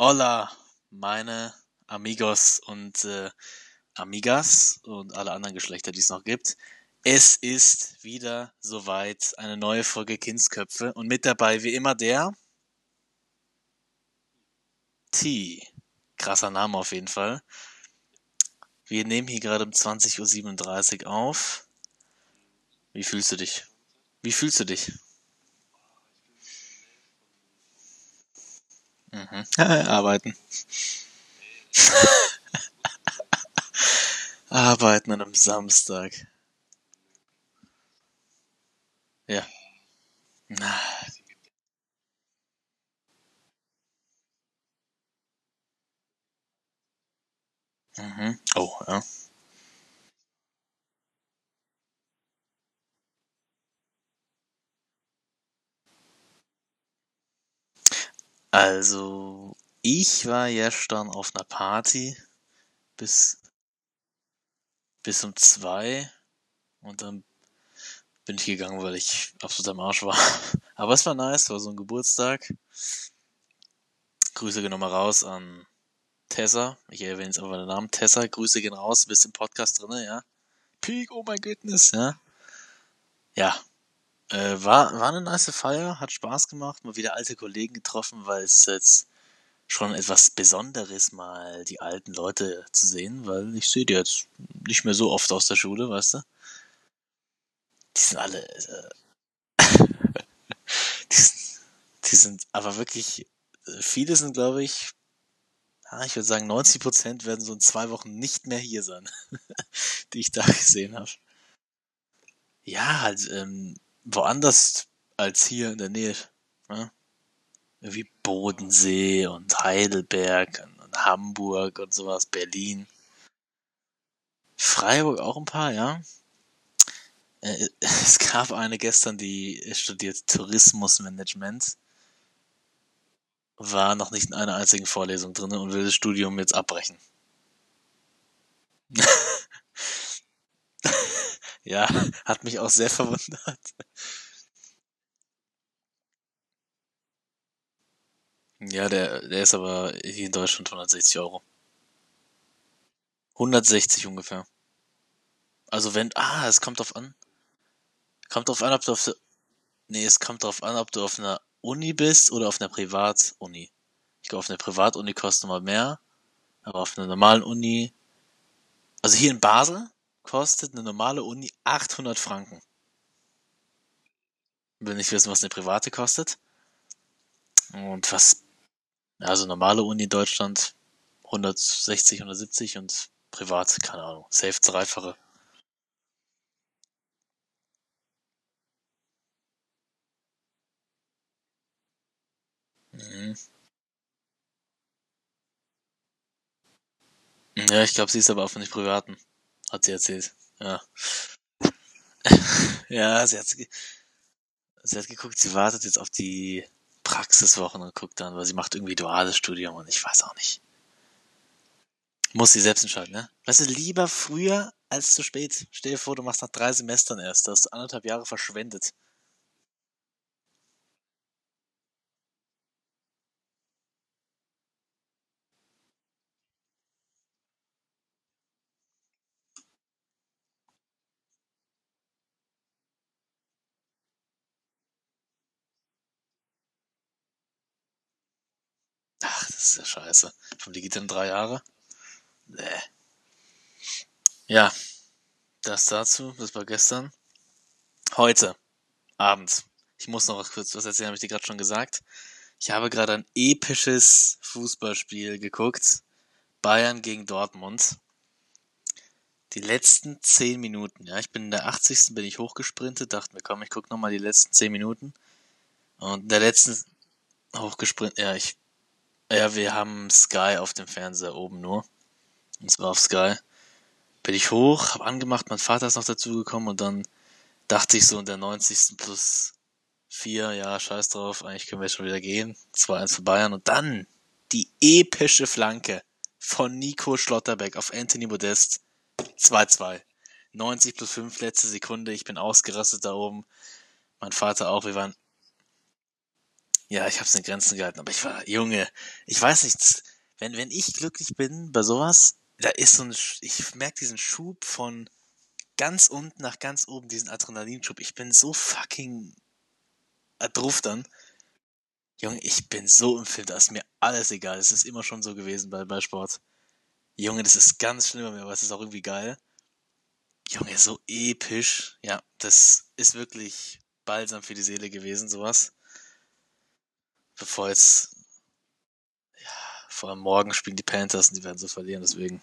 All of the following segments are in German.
Hola, meine Amigos und äh, Amigas und alle anderen Geschlechter, die es noch gibt. Es ist wieder soweit eine neue Folge Kindsköpfe und mit dabei wie immer der T. Krasser Name auf jeden Fall. Wir nehmen hier gerade um 20.37 Uhr auf. Wie fühlst du dich? Wie fühlst du dich? Mhm. Arbeiten. Arbeiten an einem Samstag. Ja. Na. Mhm. Oh, ja. Also, ich war gestern auf einer Party bis, bis um zwei und dann bin ich gegangen, weil ich absolut am Arsch war. Aber es war nice, war so ein Geburtstag. Grüße gehen nochmal raus an Tessa. Ich erwähne jetzt einfach den Namen. Tessa, Grüße gehen raus, bist im Podcast drinne, ja. Peak, oh my goodness, ja. Ja. Äh, war, war eine nice Feier, hat Spaß gemacht, mal wieder alte Kollegen getroffen, weil es ist jetzt schon etwas Besonderes, mal die alten Leute zu sehen, weil ich sehe die jetzt nicht mehr so oft aus der Schule, weißt du? Die sind alle, äh, die, sind, die sind aber wirklich, äh, viele sind, glaube ich, ich würde sagen, 90 Prozent werden so in zwei Wochen nicht mehr hier sein, die ich da gesehen habe. Ja, halt, ähm, woanders als hier in der Nähe. Ne? Wie Bodensee und Heidelberg und Hamburg und sowas, Berlin. Freiburg auch ein paar, ja. Äh, es gab eine gestern, die studiert Tourismusmanagement. War noch nicht in einer einzigen Vorlesung drin und will das Studium jetzt abbrechen. ja, hat mich auch sehr verwundert. Ja, der, der ist aber hier in Deutschland 160 Euro. 160 ungefähr. Also wenn, ah, es kommt drauf an. Kommt drauf an, ob du auf der, nee, es kommt drauf an, ob du auf einer Uni bist oder auf einer Privatuni. Ich glaube, auf einer Privatuni kostet mal mehr, aber auf einer normalen Uni, also hier in Basel kostet eine normale Uni 800 Franken. Will nicht wissen, was eine private kostet. Und was, also normale Uni in Deutschland 160, 170 und privat, keine Ahnung, safe dreifache. Mhm. Ja, ich glaube, sie ist aber auch von den Privaten, hat sie erzählt. Ja. ja, sie hat, sie hat geguckt, sie wartet jetzt auf die Praxiswochen und guckt dann, weil sie macht irgendwie duales Studium und ich weiß auch nicht. Muss sie selbst entscheiden, ne? Weißt du, lieber früher als zu spät. Stell dir vor, du machst nach drei Semestern erst, da hast du anderthalb Jahre verschwendet. Ach, das ist ja scheiße. Geht dann drei Jahre? Nee. Ja, das dazu, das war gestern. Heute Abend. Ich muss noch kurz was erzählen, habe ich dir gerade schon gesagt. Ich habe gerade ein episches Fußballspiel geguckt. Bayern gegen Dortmund. Die letzten zehn Minuten, ja, ich bin in der 80. bin ich hochgesprintet, dachte mir, komm, ich guck nochmal die letzten zehn Minuten. Und in der letzten hochgesprintet, ja, ich, ja, wir haben Sky auf dem Fernseher oben nur. Und zwar auf Sky. Bin ich hoch, hab angemacht, mein Vater ist noch dazugekommen und dann dachte ich so in der 90. plus 4, ja, scheiß drauf, eigentlich können wir jetzt schon wieder gehen. 2-1 für Bayern und dann die epische Flanke von Nico Schlotterbeck auf Anthony Modest. 2-2. 90 plus 5, letzte Sekunde, ich bin ausgerastet da oben. Mein Vater auch, wir waren Ja, ich hab's in Grenzen gehalten, aber ich war, Junge, ich weiß nicht, wenn, wenn ich glücklich bin bei sowas, da ist so ein, ich merke diesen Schub von ganz unten nach ganz oben, diesen Adrenalinschub. Ich bin so fucking drauf dann. Junge, ich bin so im Film, da ist mir alles egal. Es ist immer schon so gewesen bei, bei Sport. Junge, das ist ganz schlimm, aber es ist auch irgendwie geil. Junge, so episch. Ja, das ist wirklich balsam für die Seele gewesen, sowas. Bevor jetzt, ja, vor allem morgen spielen die Panthers und die werden so verlieren, deswegen.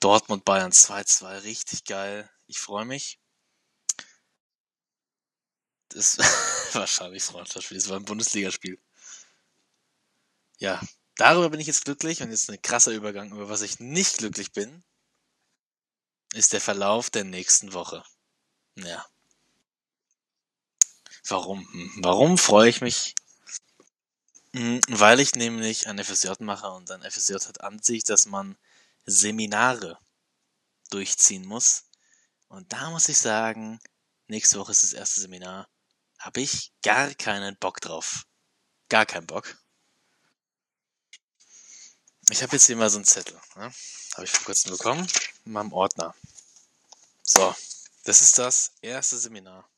Dortmund Bayern 2-2, richtig geil. Ich freue mich. Das wahrscheinlich Freundschaftsspiel, das war ein Bundesligaspiel. Ja, darüber bin ich jetzt glücklich und jetzt ein krasser Übergang, über was ich nicht glücklich bin, ist der Verlauf der nächsten Woche. Ja. Warum? Hm, warum freue ich mich? Hm, weil ich nämlich ein FSJ mache und ein FSJ hat an sich, dass man Seminare durchziehen muss. Und da muss ich sagen, nächste Woche ist das erste Seminar. Habe ich gar keinen Bock drauf. Gar keinen Bock. Ich habe jetzt hier mal so einen Zettel. Ne? Habe ich vor kurzem bekommen. In meinem Ordner. So, das ist das erste Seminar.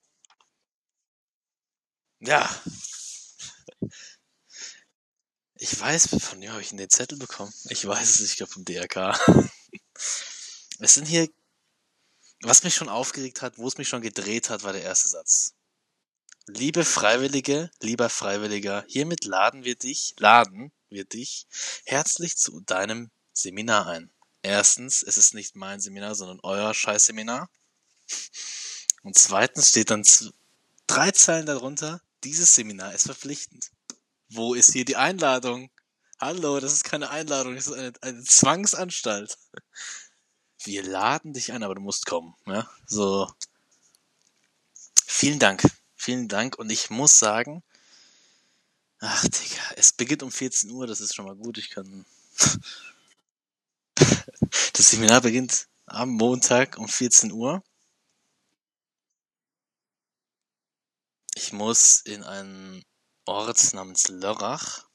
Ja. Ich weiß, von wem habe ich den Zettel bekommen? Ich weiß es nicht, ich glaube vom DRK. Es sind hier, was mich schon aufgeregt hat, wo es mich schon gedreht hat, war der erste Satz. Liebe Freiwillige, lieber Freiwilliger, hiermit laden wir dich, laden wir dich herzlich zu deinem Seminar ein. Erstens, es ist nicht mein Seminar, sondern euer Scheißseminar. Und zweitens steht dann drei Zeilen darunter, dieses Seminar ist verpflichtend. Wo ist hier die Einladung? Hallo, das ist keine Einladung, das ist eine, eine Zwangsanstalt. Wir laden dich ein, aber du musst kommen. Ja? So. Vielen Dank. Vielen Dank. Und ich muss sagen, ach Digga, es beginnt um 14 Uhr, das ist schon mal gut. Ich kann. das Seminar beginnt am Montag um 14 Uhr. Ich muss in einen Ort namens Lörrach.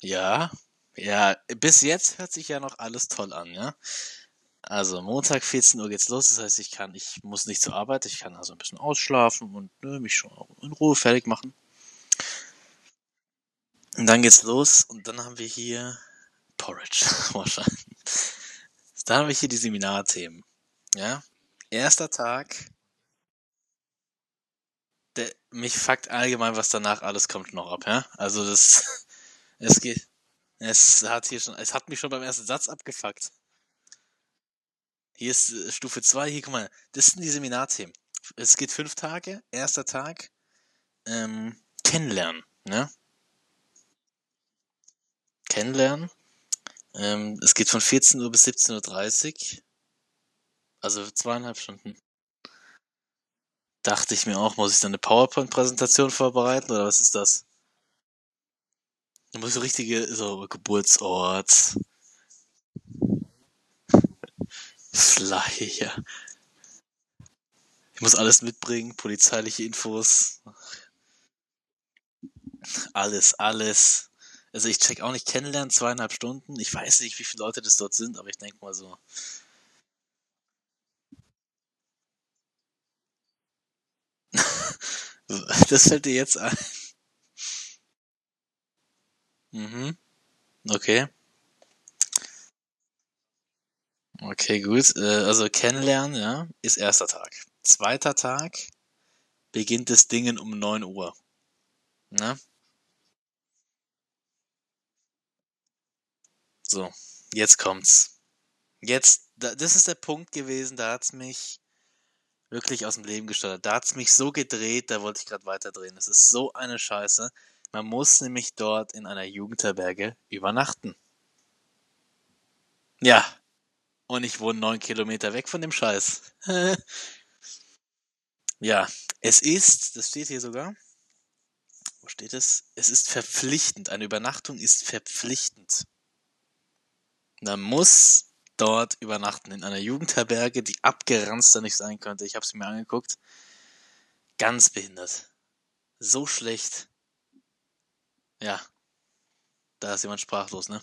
Ja, ja, bis jetzt hört sich ja noch alles toll an, ja. Also Montag 14 Uhr geht's los, das heißt, ich kann, ich muss nicht zur Arbeit, ich kann also ein bisschen ausschlafen und ne, mich schon in Ruhe fertig machen. Und dann geht's los und dann haben wir hier Porridge wahrscheinlich. Dann haben wir hier die Seminarthemen. Ja, erster Tag. Der, mich fuckt allgemein, was danach alles kommt, noch ab. Ja, also das, es geht, es hat hier schon, es hat mich schon beim ersten Satz abgefuckt. Hier ist äh, Stufe 2, hier, guck mal, das sind die Seminarthemen. Es geht fünf Tage, erster Tag, ähm, kennenlernen, ne? Kennenlernen. Ähm, es geht von 14 Uhr bis 17.30 Uhr. Also zweieinhalb Stunden. Dachte ich mir auch, muss ich dann eine PowerPoint-Präsentation vorbereiten oder was ist das? Du musst richtige, so Geburtsort, Flyer. Ich muss alles mitbringen, polizeiliche Infos. Alles, alles. Also ich check auch nicht kennenlernen, zweieinhalb Stunden. Ich weiß nicht, wie viele Leute das dort sind, aber ich denke mal so. das fällt dir jetzt ein. Mhm. Okay. Okay, gut. Äh, also kennenlernen, ja, ist erster Tag. Zweiter Tag beginnt das Dingen um 9 Uhr. Ne? So, jetzt kommt's. Jetzt, das ist der Punkt gewesen, da hat's mich wirklich aus dem Leben gesteuert. Da hat's mich so gedreht, da wollte ich gerade weiterdrehen. Das ist so eine Scheiße. Man muss nämlich dort in einer Jugendherberge übernachten. Ja. Und ich wohne neun Kilometer weg von dem Scheiß. ja, es ist, das steht hier sogar. Wo steht es? Es ist verpflichtend. Eine Übernachtung ist verpflichtend. Man muss dort übernachten in einer Jugendherberge, die abgeranzter nicht sein könnte. Ich habe sie mir angeguckt. Ganz behindert. So schlecht. Ja. Da ist jemand sprachlos, ne?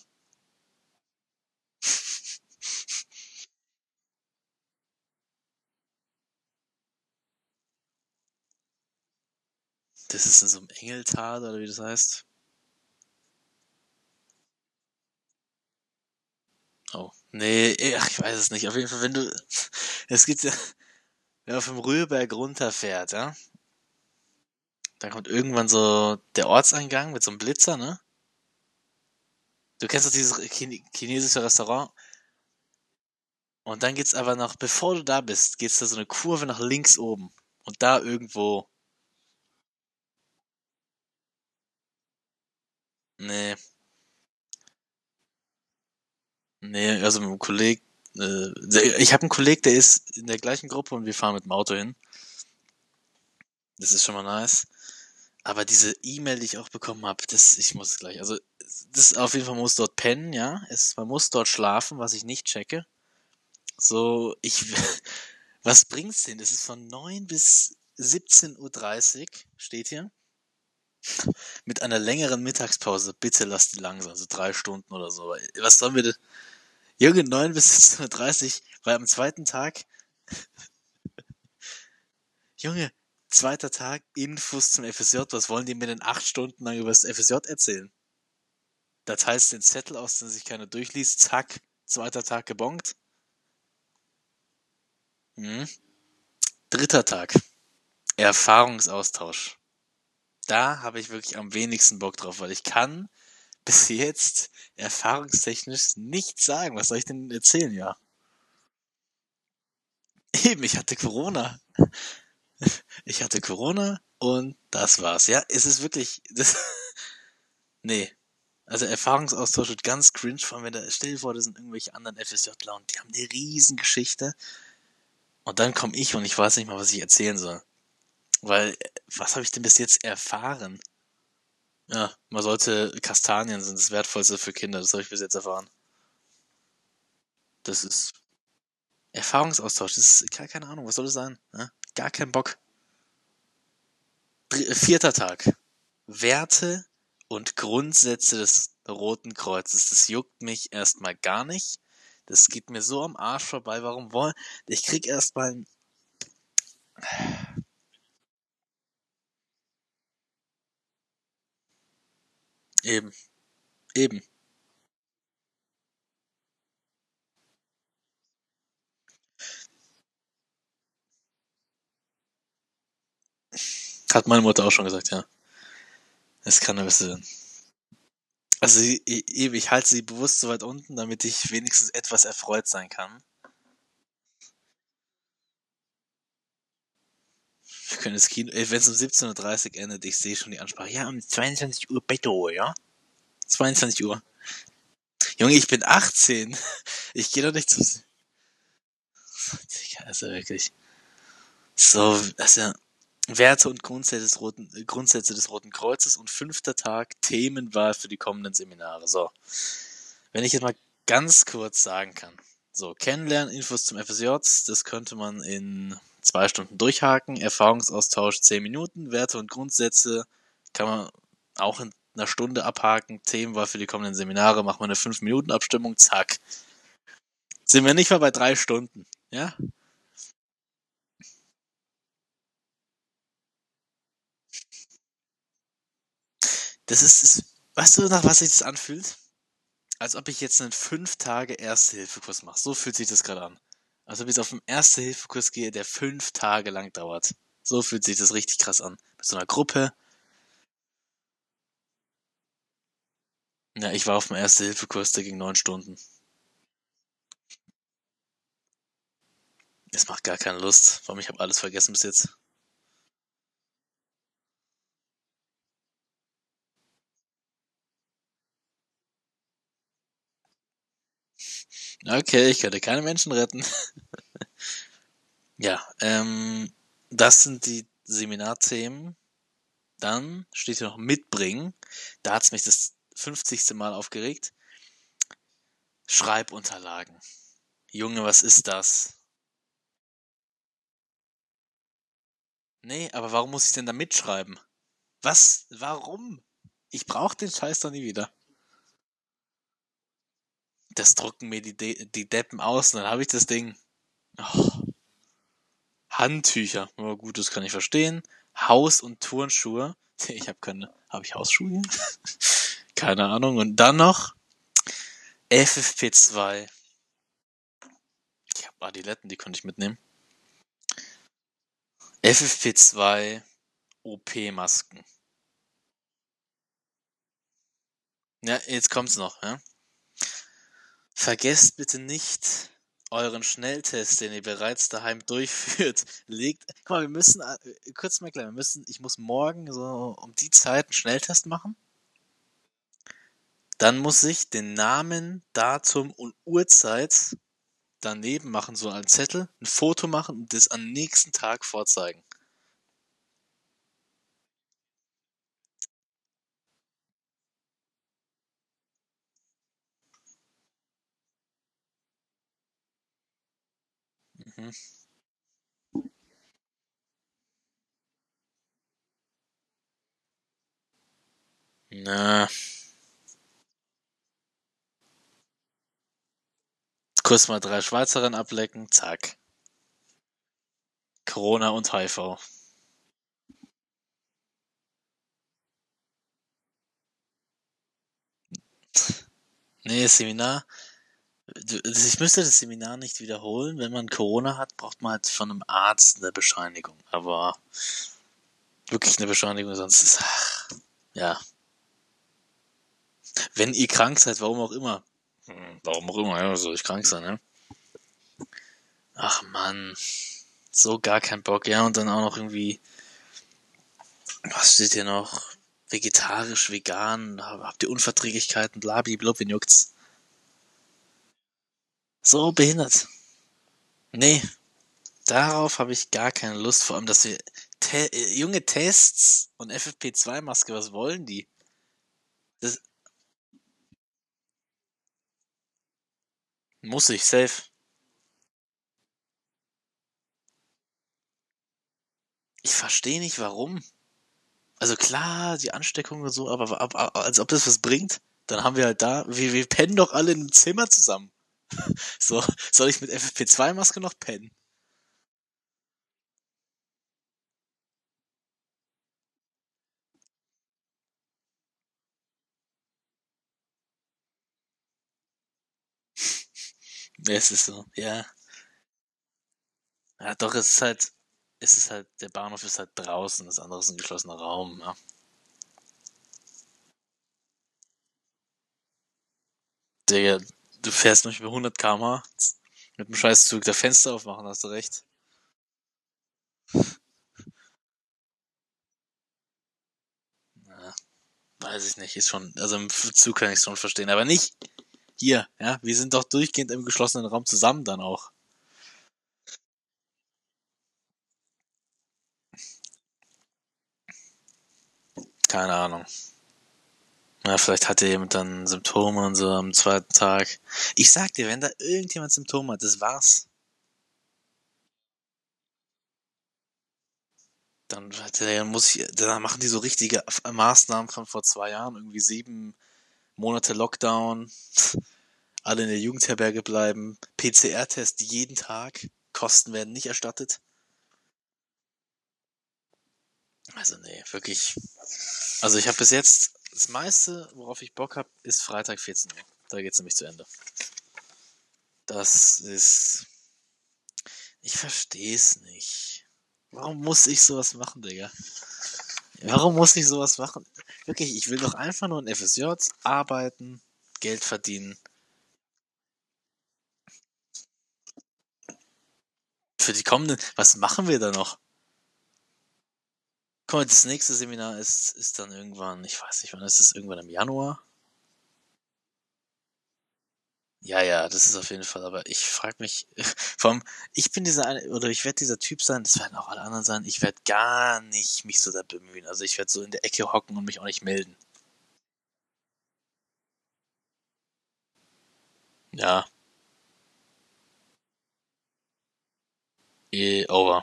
Das ist in so einem Engeltal oder wie das heißt. Oh. Nee, ach, ich weiß es nicht. Auf jeden Fall, wenn du. Es geht ja. Wenn man vom Rührberg runterfährt, ja. Dann kommt irgendwann so der Ortseingang mit so einem Blitzer, ne? Du kennst doch dieses chinesische Restaurant. Und dann geht's aber noch, bevor du da bist, geht's da so eine Kurve nach links oben. Und da irgendwo. Nee. Nee, also mit einem Kollegen. Äh, ich habe einen Kollegen, der ist in der gleichen Gruppe und wir fahren mit dem Auto hin. Das ist schon mal nice. Aber diese E-Mail, die ich auch bekommen habe, das, ich muss gleich, also, das auf jeden Fall, muss dort pennen, ja. Es, man muss dort schlafen, was ich nicht checke. So, ich, was bringt's denn? Das ist von 9 bis 17.30 Uhr, steht hier. Mit einer längeren Mittagspause. Bitte lasst die langsam, so drei Stunden oder so. Was sollen wir denn? Junge, 9 bis 17.30 Uhr, weil am zweiten Tag, Junge, zweiter Tag, Infos zum FSJ, was wollen die mir denn acht Stunden lang über das FSJ erzählen? Da teilst den Zettel aus, den sich keiner durchliest, zack, zweiter Tag gebongt. Hm. Dritter Tag. Erfahrungsaustausch. Da habe ich wirklich am wenigsten Bock drauf, weil ich kann bis jetzt erfahrungstechnisch nichts sagen. Was soll ich denn erzählen, ja? Eben, ich hatte Corona. Ich hatte Corona und das war's. Ja, es ist wirklich. Das, nee. Also Erfahrungsaustausch wird ganz cringe, vor allem wenn da, stell dir vor, das sind irgendwelche anderen FSJler und die haben eine Riesengeschichte. Und dann komme ich und ich weiß nicht mal, was ich erzählen soll. Weil, was habe ich denn bis jetzt erfahren? Ja, man sollte Kastanien sind das Wertvollste für Kinder, das habe ich bis jetzt erfahren. Das ist Erfahrungsaustausch, das ist keine, keine Ahnung, was soll das sein? Ja? Gar kein Bock. Dr vierter Tag. Werte und Grundsätze des Roten Kreuzes. Das juckt mich erstmal gar nicht. Das geht mir so am Arsch vorbei. Warum wollen. Ich krieg erstmal. Eben. Eben. Hat meine Mutter auch schon gesagt, ja. Es kann ein bisschen. Also ich, ich halte sie bewusst so weit unten, damit ich wenigstens etwas erfreut sein kann. Wir können das Kino, wenn es um 17.30 Uhr endet, ich sehe schon die Ansprache. Ja, um 22 Uhr bitte, ja? 22 Uhr. Junge, ich bin 18. Ich gehe doch nicht zu. Also wirklich. So, also Werte und Grundsätze des, Roten, Grundsätze des Roten Kreuzes und fünfter Tag Themenwahl für die kommenden Seminare. So, wenn ich jetzt mal ganz kurz sagen kann. So, Kennenlernen, Infos zum FSJ, das könnte man in zwei Stunden durchhaken. Erfahrungsaustausch zehn Minuten. Werte und Grundsätze kann man auch in einer Stunde abhaken. Themenwahl für die kommenden Seminare, machen wir eine 5-Minuten-Abstimmung, zack. Sind wir nicht mal bei drei Stunden, ja? Das ist, ist weißt du, nach was sich das anfühlt? Als ob ich jetzt einen 5 Tage Erste-Hilfe-Kurs mache. So fühlt sich das gerade an. Als ob ich auf einen Erste-Hilfe-Kurs gehe, der 5 Tage lang dauert. So fühlt sich das richtig krass an. Mit so einer Gruppe, Ja, ich war auf dem Erste-Hilfe-Kurs, der ging neun Stunden. Es macht gar keine Lust. Vor allem, ich habe alles vergessen bis jetzt. Okay, ich könnte keine Menschen retten. ja, ähm, das sind die Seminarthemen. Dann steht hier noch mitbringen. Da hat's mich das 50. Mal aufgeregt. Schreibunterlagen. Junge, was ist das? Nee, aber warum muss ich denn da mitschreiben? Was? Warum? Ich brauch den Scheiß doch nie wieder. Das drucken mir die, De die Deppen aus und dann habe ich das Ding. Oh. Handtücher. Oh, gut, das kann ich verstehen. Haus- und Turnschuhe. Ich habe keine. Habe ich Hausschuhe? keine Ahnung. Und dann noch FFP2. Ich habe Adiletten, die konnte ich mitnehmen. FFP2 OP-Masken. Ja, jetzt kommt's noch, ja. Vergesst bitte nicht euren Schnelltest, den ihr bereits daheim durchführt. Legt, guck mal, wir müssen, äh, kurz mal klar, wir müssen, ich muss morgen so um die Zeit einen Schnelltest machen. Dann muss ich den Namen, Datum und Uhrzeit daneben machen, so einen Zettel, ein Foto machen und das am nächsten Tag vorzeigen. Mhm. Na. Kurz mal drei Schweizerinnen ablecken, zack. Corona und HIV. Nee, Seminar. Ich müsste das Seminar nicht wiederholen. Wenn man Corona hat, braucht man halt von einem Arzt eine Bescheinigung. Aber wirklich eine Bescheinigung, sonst ist, ach, ja. Wenn ihr krank seid, warum auch immer. Hm, warum auch immer, ja, soll ich krank sein, ne? Ach man, so gar kein Bock. Ja, und dann auch noch irgendwie, was steht hier noch? Vegetarisch, vegan, habt ihr Unverträglichkeiten, blablabla, wen juckt's? So behindert. Nee, darauf habe ich gar keine Lust, vor allem, dass wir Te junge Tests und FFP2-Maske, was wollen die? Das muss ich, safe. Ich verstehe nicht, warum. Also klar, die Ansteckung und so, aber, aber als ob das was bringt, dann haben wir halt da, wir, wir pennen doch alle in einem Zimmer zusammen. so, soll ich mit FFP2-Maske noch pennen? Es ist so, ja. Ja, doch, es ist halt, es ist halt, der Bahnhof ist halt draußen, das andere ist ein geschlossener Raum, ja. Digga, du fährst nicht über 100 km mit dem Scheißzug der Fenster aufmachen, hast du recht. Ja, weiß ich nicht, ist schon, also im Zug kann ich schon verstehen, aber nicht hier, ja, wir sind doch durchgehend im geschlossenen Raum zusammen dann auch. Keine Ahnung. Ja, vielleicht hatte jemand dann Symptome und so am zweiten Tag. Ich sag dir, wenn da irgendjemand Symptome hat, das war's. Dann, dann muss ich, dann machen die so richtige Maßnahmen von vor zwei Jahren, irgendwie sieben Monate Lockdown, alle in der Jugendherberge bleiben, PCR-Test jeden Tag, Kosten werden nicht erstattet. Also nee, wirklich. Also ich habe bis jetzt das meiste, worauf ich Bock habe, ist Freitag 14 Uhr. Da geht's nämlich zu Ende. Das ist. Ich versteh's nicht. Warum muss ich sowas machen, Digga? Warum muss ich sowas machen? Wirklich, ich will doch einfach nur ein FSJ arbeiten, Geld verdienen. Für die kommenden, was machen wir da noch? Mal, das nächste Seminar ist, ist dann irgendwann, ich weiß nicht, wann ist es? Irgendwann im Januar? Ja, ja, das ist auf jeden Fall, aber ich frage mich, allem, ich bin dieser eine, oder ich werde dieser Typ sein, das werden auch alle anderen sein, ich werde gar nicht mich so da bemühen. Also ich werde so in der Ecke hocken und mich auch nicht melden. Ja. Eh, over.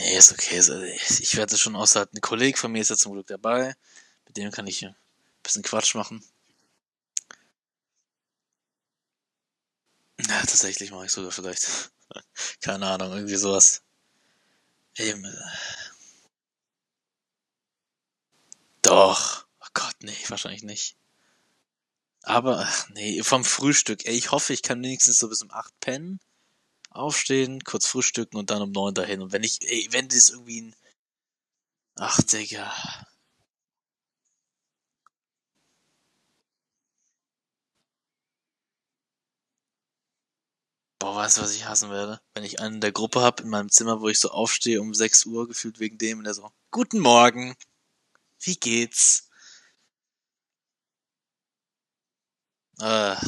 Nee, ist okay. Ich werde es schon aushalten. Ein Kollege von mir ist ja zum Glück dabei. Mit dem kann ich ein bisschen Quatsch machen. Ja, tatsächlich mache ich sogar vielleicht. Keine Ahnung, irgendwie sowas. Eben. Äh. Doch. Oh Gott, nee, wahrscheinlich nicht. Aber, nee, vom Frühstück. Ey, ich hoffe, ich kann wenigstens so bis um 8 pennen, aufstehen, kurz frühstücken und dann um 9 dahin. Und wenn ich, ey, wenn das irgendwie ein, ach, Digga. Boah, weißt du, was ich hassen werde? Wenn ich einen in der Gruppe hab in meinem Zimmer, wo ich so aufstehe um 6 Uhr gefühlt wegen dem und der so, Guten Morgen. Wie geht's? Äh.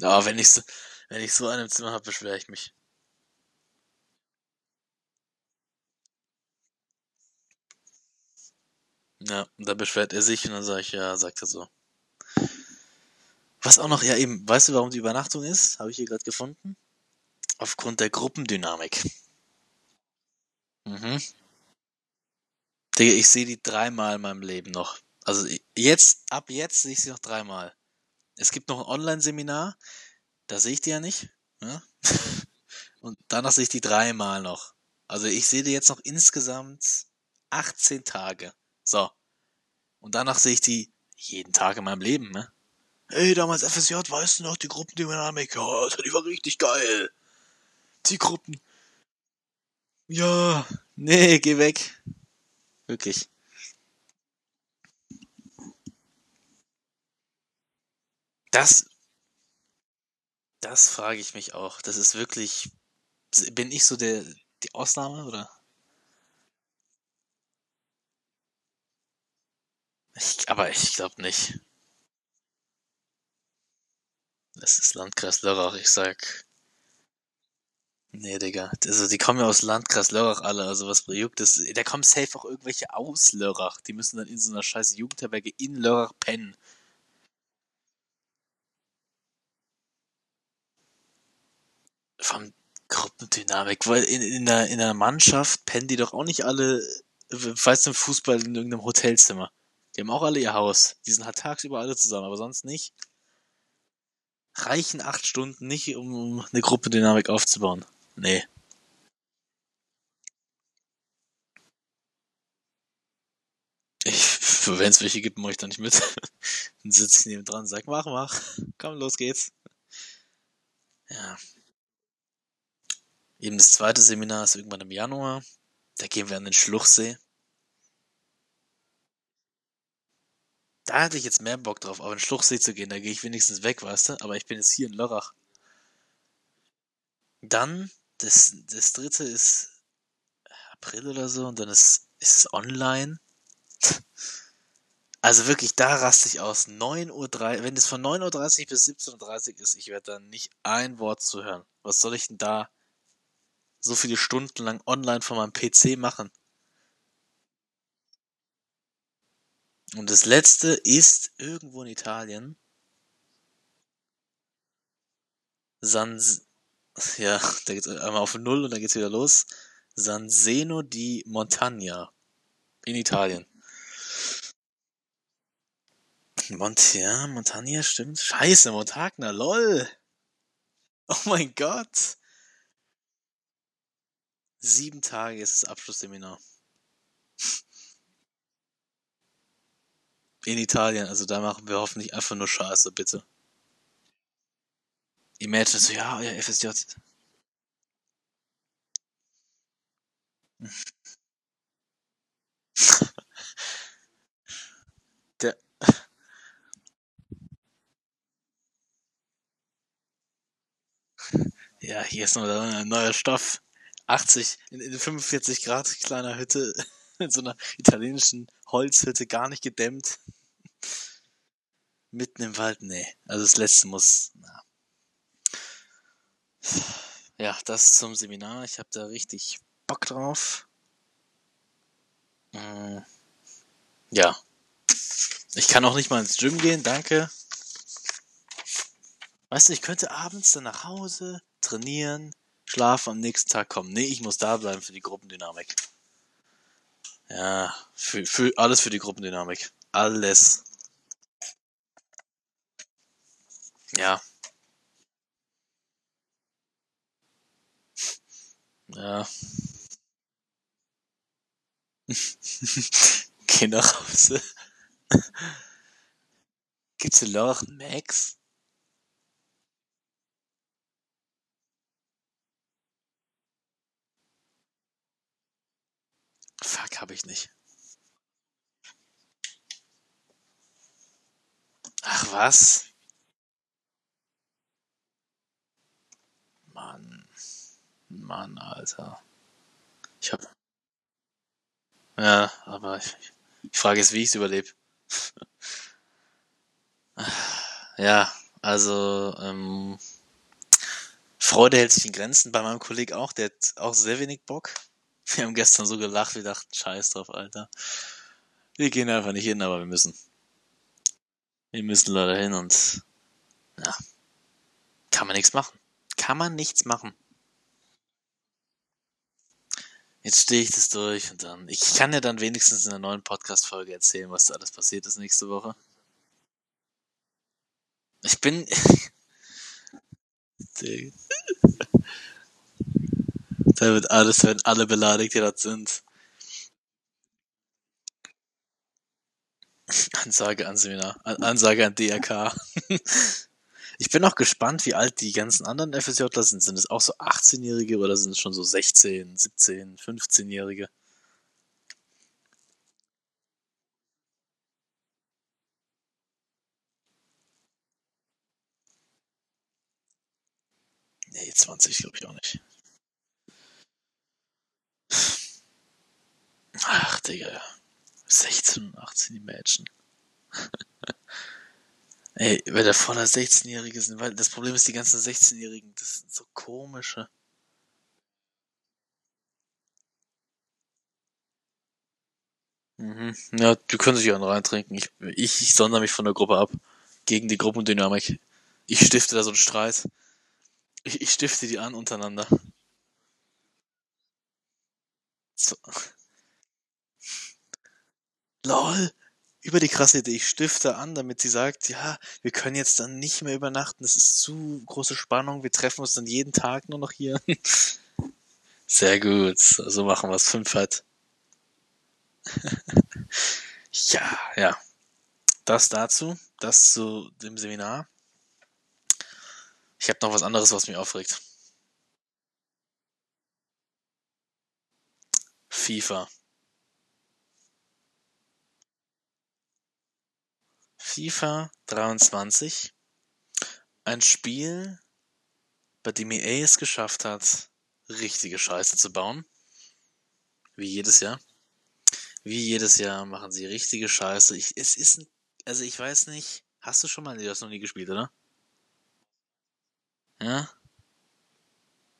ja, wenn ich so, wenn ich so einen im Zimmer habe, beschwere ich mich. Ja, dann beschwert er sich und dann sage ich, ja, sagt er so. Was auch noch, ja eben, weißt du, warum die Übernachtung ist? Habe ich hier gerade gefunden. Aufgrund der Gruppendynamik. Mhm. Digga, ich sehe die dreimal in meinem Leben noch. Also jetzt, ab jetzt sehe ich sie noch dreimal. Es gibt noch ein Online-Seminar, da sehe ich die ja nicht. Ja? Und danach sehe ich die dreimal noch. Also ich sehe die jetzt noch insgesamt 18 Tage. So. Und danach sehe ich die jeden Tag in meinem Leben, ne? Hey, damals FSJ, weißt du noch, die Gruppendynamik, ja, die war richtig geil. Die Gruppen. Ja, nee, geh weg. Wirklich. Das, das frage ich mich auch. Das ist wirklich, bin ich so der, die Ausnahme, oder? Ich, aber ich glaube nicht. Das ist Landkreis Lörrach, ich sag. Nee, Digga. Also, die kommen ja aus Landkreis Lörrach alle, also was juckt das? Da kommen safe auch irgendwelche aus Lörrach. Die müssen dann in so einer scheiß Jugendherberge in Lörrach pennen. Vom Gruppendynamik, weil in, in, einer, in einer Mannschaft pennen die doch auch nicht alle, falls im Fußball in irgendeinem Hotelzimmer. Die haben auch alle ihr Haus. Die sind halt tagsüber alle zusammen, aber sonst nicht. Reichen acht Stunden nicht, um eine Gruppendynamik aufzubauen. Nee. Ich, wenn es welche gibt, mache ich da nicht mit. Dann sitze ich neben dran und sag, mach, mach. Komm, los geht's. Ja. Eben das zweite Seminar ist irgendwann im Januar. Da gehen wir an den Schluchsee. Da hatte ich jetzt mehr Bock drauf, auf den Schluchsee zu gehen. Da gehe ich wenigstens weg, weißt du? Aber ich bin jetzt hier in Lörrach. Dann das, das dritte ist April oder so und dann ist, ist es online. Also wirklich, da raste ich aus. 9.30 Uhr, wenn es von 9.30 Uhr bis 17.30 Uhr ist, ich werde da nicht ein Wort zu hören. Was soll ich denn da so viele Stunden lang online von meinem PC machen? Und das letzte ist irgendwo in Italien. San, ja, da geht's einmal auf Null und dann geht's wieder los. San Zeno di Montagna. In Italien. Mont ja, Montagna stimmt. Scheiße, Montagna, lol. Oh mein Gott. Sieben Tage ist das Abschlussseminar. In Italien, also da machen wir hoffentlich einfach nur Scheiße, bitte. Imagine so, ja, euer FSJ. Der. Ja, hier ist noch ein neuer Stoff. 80 in, in 45 Grad kleiner Hütte, in so einer italienischen Holzhütte, gar nicht gedämmt. Mitten im Wald, nee. Also das letzte muss, na, ja, das zum Seminar. Ich habe da richtig Bock drauf. Mm, ja. Ich kann auch nicht mal ins Gym gehen, danke. Weißt du, ich könnte abends dann nach Hause trainieren, schlafen, am nächsten Tag kommen. Nee, ich muss da bleiben für die Gruppendynamik. Ja, für, für alles für die Gruppendynamik. Alles. Ja. Ja. Geh nach Hause. Gibt's in Loren Max? Fuck, hab ich nicht. Ach was? Mann. Mann, Alter. Ich hab. Ja, aber ich, ich frage jetzt, wie ich's überlebe. ja, also, ähm, Freude hält sich in Grenzen bei meinem Kollegen auch, der hat auch sehr wenig Bock. Wir haben gestern so gelacht, wir dachten, scheiß drauf, Alter. Wir gehen einfach nicht hin, aber wir müssen. Wir müssen leider hin und ja, kann man nichts machen. Kann man nichts machen. Jetzt stehe ich das durch und dann. Ich kann ja dann wenigstens in der neuen Podcast-Folge erzählen, was da alles passiert ist nächste Woche. Ich bin. da wird alles, werden alle beleidigt, die das sind. Ansage an Seminar. Ansage an DRK. ich bin auch gespannt, wie alt die ganzen anderen FSJler sind. Sind es auch so 18-Jährige oder sind es schon so 16, 17, 15-Jährige? Nee, 20 glaube ich auch nicht. Ach, Digga. 16 und 18 Imagine. Ey, wenn der voller 16-Jährige sind, weil das Problem ist, die ganzen 16-Jährigen, das sind so komische. Mhm. Ja, die können sich noch reintrinken. Ich, ich, ich sondere mich von der Gruppe ab. Gegen die Gruppendynamik. Ich stifte da so einen Streit. Ich, ich stifte die an untereinander. So. Lol. Über die krasse Idee. Ich stifte an, damit sie sagt, ja, wir können jetzt dann nicht mehr übernachten. Das ist zu große Spannung. Wir treffen uns dann jeden Tag nur noch hier. Sehr gut. So machen wir es. Fünf halt. ja, ja. Das dazu. Das zu dem Seminar. Ich habe noch was anderes, was mich aufregt. FIFA. FIFA 23. Ein Spiel, bei dem EA es geschafft hat, richtige Scheiße zu bauen. Wie jedes Jahr. Wie jedes Jahr machen sie richtige Scheiße. Ich, es ist also ich weiß nicht, hast du schon mal, du hast noch nie gespielt, oder? Ja?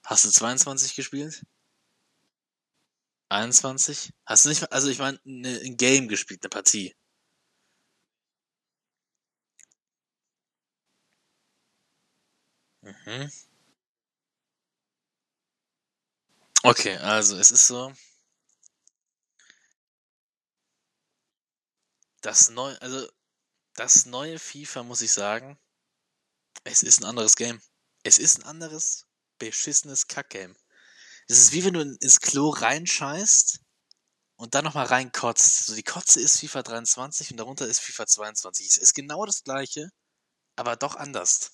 Hast du 22 gespielt? 21? Hast du nicht, also ich meine, ne, ein Game gespielt, eine Partie. Mhm. Okay, also es ist so. Das neue, also das neue FIFA, muss ich sagen, es ist ein anderes Game. Es ist ein anderes, beschissenes Kackgame. Es ist wie wenn du ins Klo reinscheißt und dann nochmal reinkotzt. So die Kotze ist FIFA 23 und darunter ist FIFA 22. Es ist genau das gleiche, aber doch anders.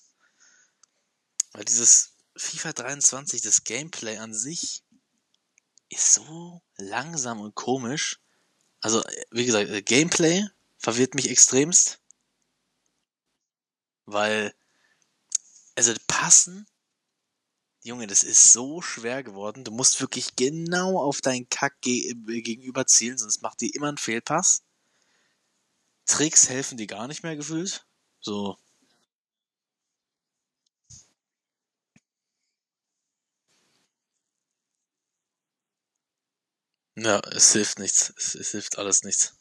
Weil dieses FIFA 23, das Gameplay an sich, ist so langsam und komisch. Also, wie gesagt, äh, Gameplay verwirrt mich extremst. Weil, also passen, Junge, das ist so schwer geworden. Du musst wirklich genau auf deinen Kack äh, gegenüber zielen, sonst macht die immer einen Fehlpass. Tricks helfen die gar nicht mehr gefühlt. So, Ja, es hilft nichts. Es, es hilft alles nichts.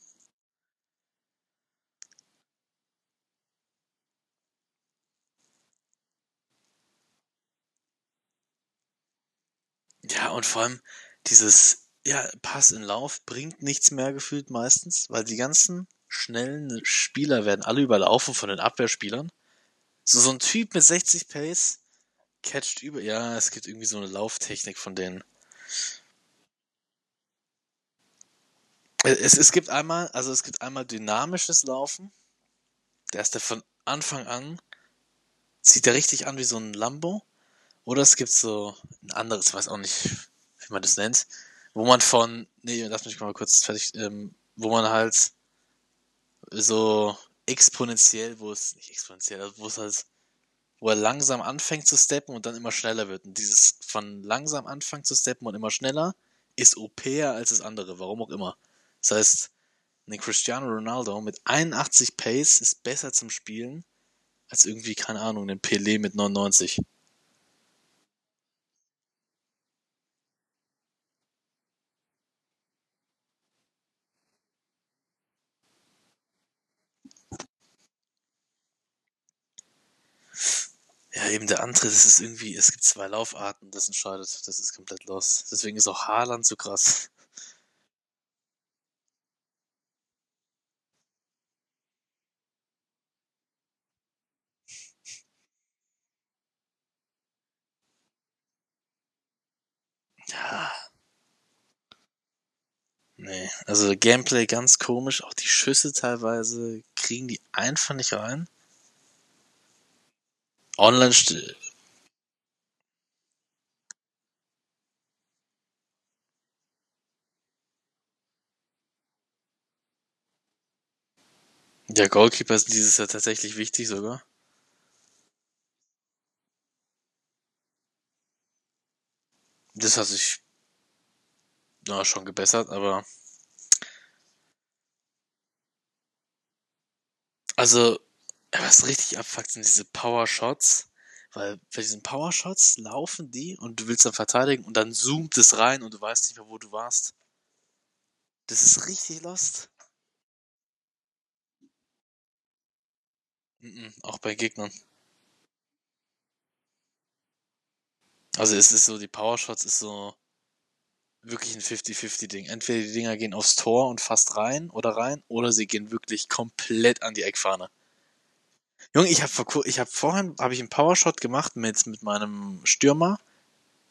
Ja, und vor allem dieses, ja, Pass in Lauf bringt nichts mehr gefühlt meistens, weil die ganzen schnellen Spieler werden alle überlaufen von den Abwehrspielern. So, so ein Typ mit 60 Pace catcht über, ja, es gibt irgendwie so eine Lauftechnik von denen. Es, es gibt einmal, also es gibt einmal dynamisches Laufen. Der ist der von Anfang an, sieht der richtig an wie so ein Lambo. Oder es gibt so ein anderes, weiß auch nicht, wie man das nennt, wo man von, nee, lass mich mal kurz fertig, ähm, wo man halt so exponentiell, wo es, nicht exponentiell, also wo es halt, wo er langsam anfängt zu steppen und dann immer schneller wird. Und dieses von langsam anfangen zu steppen und immer schneller ist OPer als das andere, warum auch immer. Das heißt, ein Cristiano Ronaldo mit 81 Pace ist besser zum Spielen als irgendwie, keine Ahnung, ein Pelé mit 99. Ja, eben der Antritt, das ist irgendwie, es gibt zwei Laufarten, das entscheidet, das ist komplett los. Deswegen ist auch Haaland so krass. Nee, also Gameplay ganz komisch, auch die Schüsse teilweise kriegen die einfach nicht rein. Online still. Der Goalkeeper ist dieses Jahr tatsächlich wichtig sogar. Das hat sich ja, schon gebessert, aber also was richtig abfuckt sind diese Power Shots, weil bei diesen Power Shots laufen die und du willst dann verteidigen und dann zoomt es rein und du weißt nicht mehr, wo du warst. Das ist richtig lost. Mhm, auch bei Gegnern. Also es ist so, die Power Shots ist so wirklich ein 50-50-Ding. Entweder die Dinger gehen aufs Tor und fast rein oder rein, oder sie gehen wirklich komplett an die Eckfahne. Junge, ich habe ich hab vorhin hab ich einen Powershot gemacht mit, mit meinem Stürmer.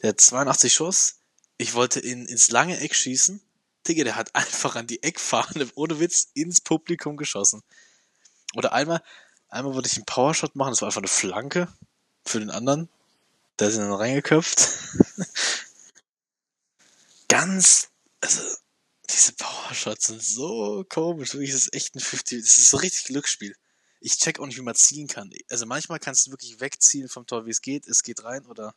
Der hat 82 Schuss. Ich wollte ihn ins lange Eck schießen. Digga, der hat einfach an die Eckfahne, ohne Witz, ins Publikum geschossen. Oder einmal, einmal wollte ich einen Powershot machen, das war einfach eine Flanke für den anderen. Der ist dann reingeköpft. Ganz, also, diese Powershots sind so komisch. Wirklich, das ist echt ein 50, das ist so richtig Glücksspiel ich check auch nicht, wie man zielen kann. Also manchmal kannst du wirklich wegziehen vom Tor, wie es geht. Es geht rein oder.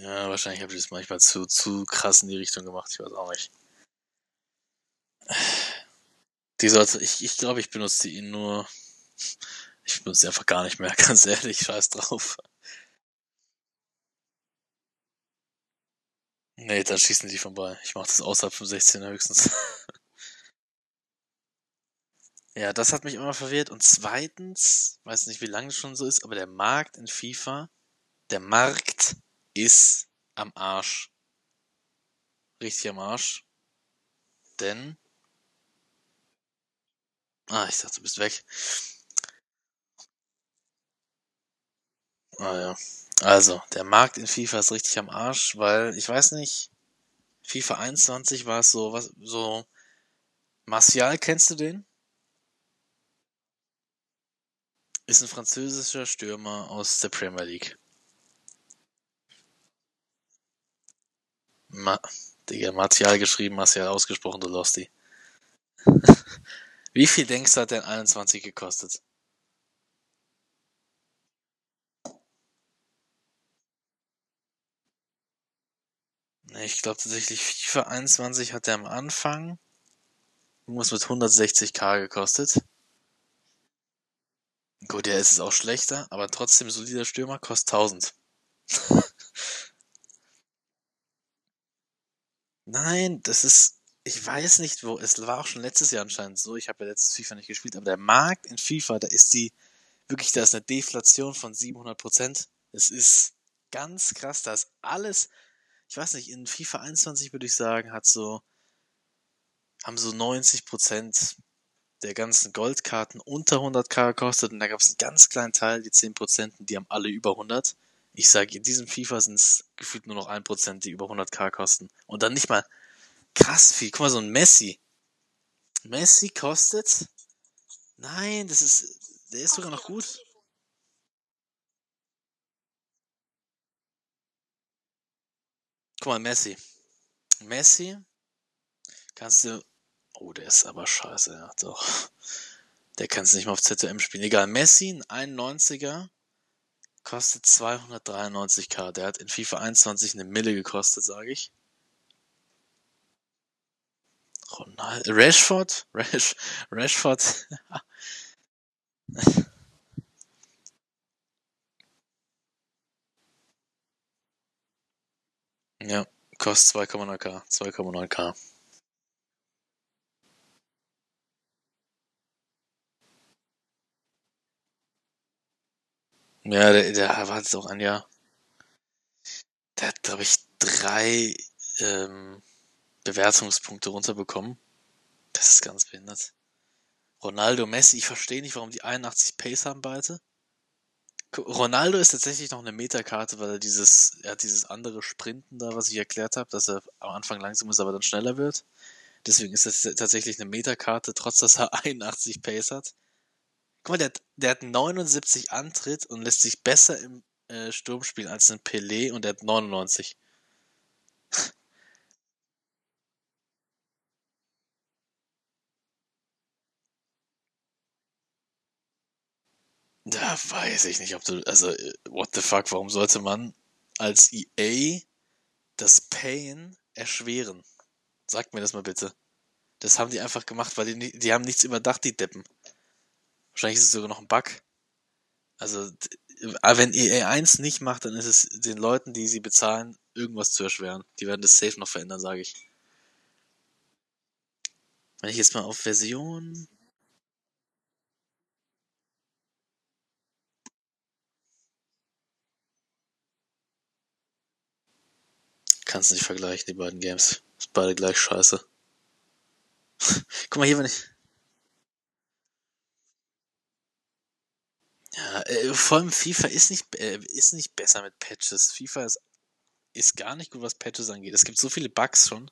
Ja, wahrscheinlich habe ich das manchmal zu, zu krass in die Richtung gemacht. Ich weiß auch nicht. Die sollte, ich, ich glaube, ich benutze die nur. Ich benutze sie einfach gar nicht mehr, ganz ehrlich, scheiß drauf. Nee, dann schießen die vorbei. Ich mache das außerhalb vom 16er höchstens. ja, das hat mich immer verwirrt. Und zweitens, weiß nicht, wie lange es schon so ist, aber der Markt in FIFA, der Markt ist am Arsch. Richtig am Arsch. Denn Ah, ich dachte, du bist weg. Ah ja. Also, der Markt in FIFA ist richtig am Arsch, weil ich weiß nicht, FIFA 21 war es so, was, so, Martial, kennst du den? Ist ein französischer Stürmer aus der Premier League. Ma Digga, Martial geschrieben, Martial ausgesprochen, du Losty. Wie viel denkst du, hat der 21 gekostet? Ich glaube tatsächlich, FIFA 21 hat der am Anfang irgendwas mit 160k gekostet. Gut, ja, ist es auch schlechter, aber trotzdem solider Stürmer kostet 1000. Nein, das ist, ich weiß nicht wo, es war auch schon letztes Jahr anscheinend so, ich habe ja letztes FIFA nicht gespielt, aber der Markt in FIFA, da ist die, wirklich, da ist eine Deflation von 700 Prozent. Es ist ganz krass, da ist alles, ich weiß nicht, in FIFA 21 würde ich sagen, hat so, haben so 90 Prozent der ganzen Goldkarten unter 100k gekostet und da gab es einen ganz kleinen Teil, die 10%, die haben alle über 100. Ich sage, in diesem FIFA sind es gefühlt nur noch 1%, die über 100k kosten. Und dann nicht mal krass viel. Guck mal, so ein Messi. Messi kostet. Nein, das ist. Der ist sogar noch gut. Guck mal, Messi. Messi kannst du. Oh, der ist aber scheiße, ja, doch. Der kann es nicht mal auf ZM spielen. Egal, Messi, ein 91er, kostet 293k. Der hat in FIFA 21 eine Mille gekostet, sage ich. Ronald, Rashford? Rash, Rashford. ja, kostet 2,9k. 2,9k. Ja, der, der war jetzt auch ein Jahr. Der hat, glaube ich, drei ähm, Bewertungspunkte runterbekommen. Das ist ganz behindert. Ronaldo, Messi, ich verstehe nicht, warum die 81 Pace haben beide. Ronaldo ist tatsächlich noch eine Metakarte, weil er dieses, er hat dieses andere Sprinten da, was ich erklärt habe, dass er am Anfang langsam ist, aber dann schneller wird. Deswegen ist das tatsächlich eine Metakarte, trotz dass er 81 Pace hat. Guck mal, der hat, der hat 79 Antritt und lässt sich besser im äh, Sturm spielen als ein Pelé und der hat 99. Da weiß ich nicht, ob du, also, äh, what the fuck, warum sollte man als EA das Pain erschweren? Sag mir das mal bitte. Das haben die einfach gemacht, weil die, die haben nichts überdacht, die Deppen. Wahrscheinlich ist es sogar noch ein Bug. Also, wenn EA 1 nicht macht, dann ist es den Leuten, die sie bezahlen, irgendwas zu erschweren. Die werden das safe noch verändern, sage ich. Wenn ich jetzt mal auf Version Kannst nicht vergleichen, die beiden Games. Ist beide gleich scheiße. Guck mal hier, wenn ich. Ja, äh, vor allem FIFA ist nicht, äh, ist nicht besser mit Patches. FIFA ist, ist gar nicht gut, was Patches angeht. Es gibt so viele Bugs schon.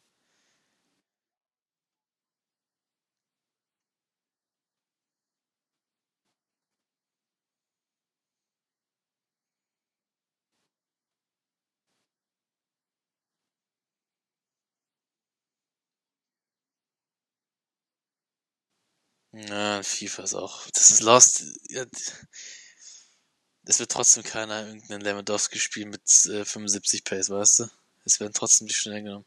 Ja, FIFA ist auch. Das ist Lost. Ja, es wird trotzdem keiner irgendeinen Lewandowski spielen mit äh, 75 Pace, weißt du? Es werden trotzdem die schnell genommen.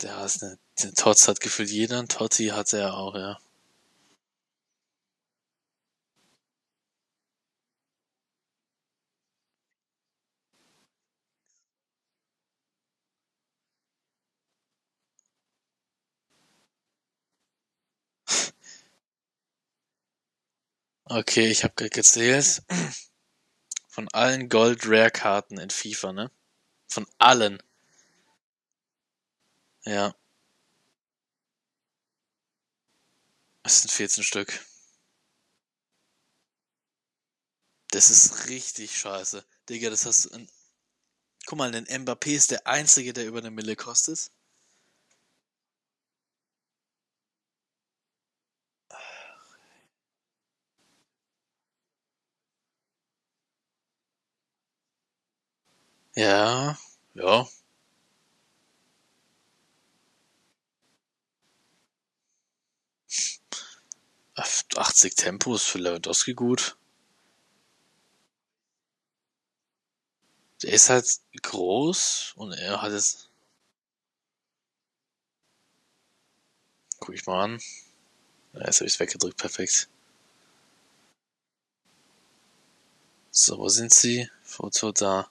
Der ist eine, den Tots hat gefühlt jeder, Totti hatte er auch, ja. Okay, ich habe gerade gezählt. Von allen Gold Rare Karten in FIFA, ne? Von allen. Ja. Es sind 14 Stück. Das ist richtig scheiße. Digga, das hast du. Guck mal, ein Mbappé ist der einzige, der über eine Mille kostet. Ja, ja. 80 Tempo ist für Lewandowski gut. Der ist halt groß und er hat es. Guck ich mal an. Ja, jetzt habe ich es weggedrückt, perfekt. So, wo sind sie? Foto da.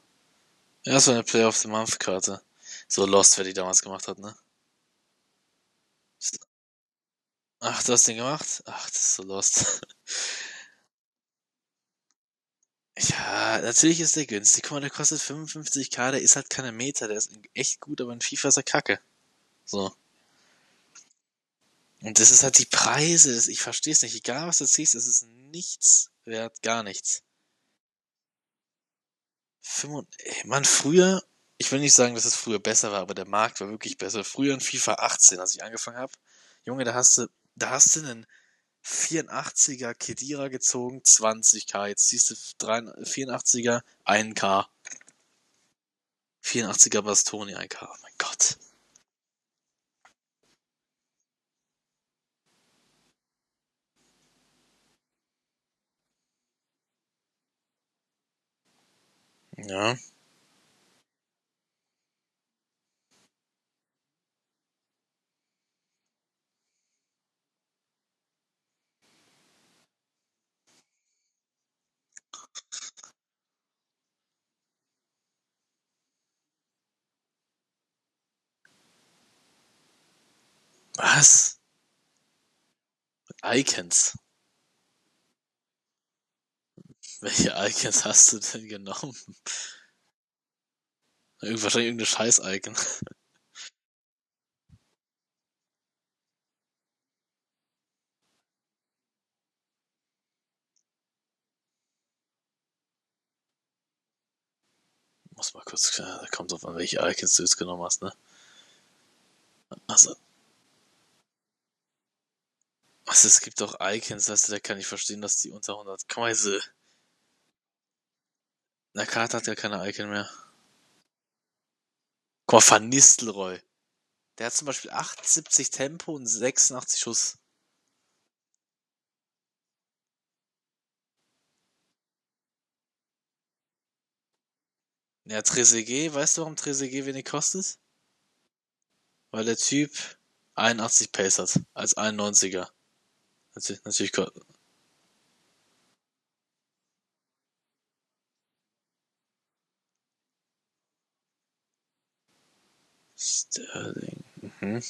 Ja, war eine Play of the Month Karte. So Lost, wer die damals gemacht hat, ne? Ach, du hast den gemacht? Ach, das ist so Lost. ja, natürlich ist der günstig. Guck mal, der kostet 55k, der ist halt keine Meter, der ist echt gut, aber in FIFA ist er kacke. So. Und das ist halt die Preise, das, ich verstehe es nicht. Egal was du ziehst, es ist nichts wert, gar nichts. 5, Mann, früher, ich will nicht sagen, dass es früher besser war, aber der Markt war wirklich besser. Früher in FIFA 18, als ich angefangen habe, Junge, da hast du, da hast du einen 84er Kedira gezogen, 20k. Jetzt siehst du 84er, 1k. 84er Bastoni, 1k. Oh mein Gott. Ja. Was? Icons. Welche Icons hast du denn genommen? Wahrscheinlich irgendeine Scheiß-Icon. Muss mal kurz, da kommt drauf an, welche Icons du jetzt genommen hast, ne? Also. Was, es gibt doch Icons, weißt da kann ich verstehen, dass die unter 100. Komm mal, diese. Na, Karte hat ja keine Icon mehr. Guck mal, Van Nistelrooy. Der hat zum Beispiel 78 Tempo und 86 Schuss. Ja, Trezeguet, weißt du, warum Trezeguet wenig kostet? Weil der Typ 81 Pace hat, als 91er. Natürlich, natürlich Sterling. Mhm.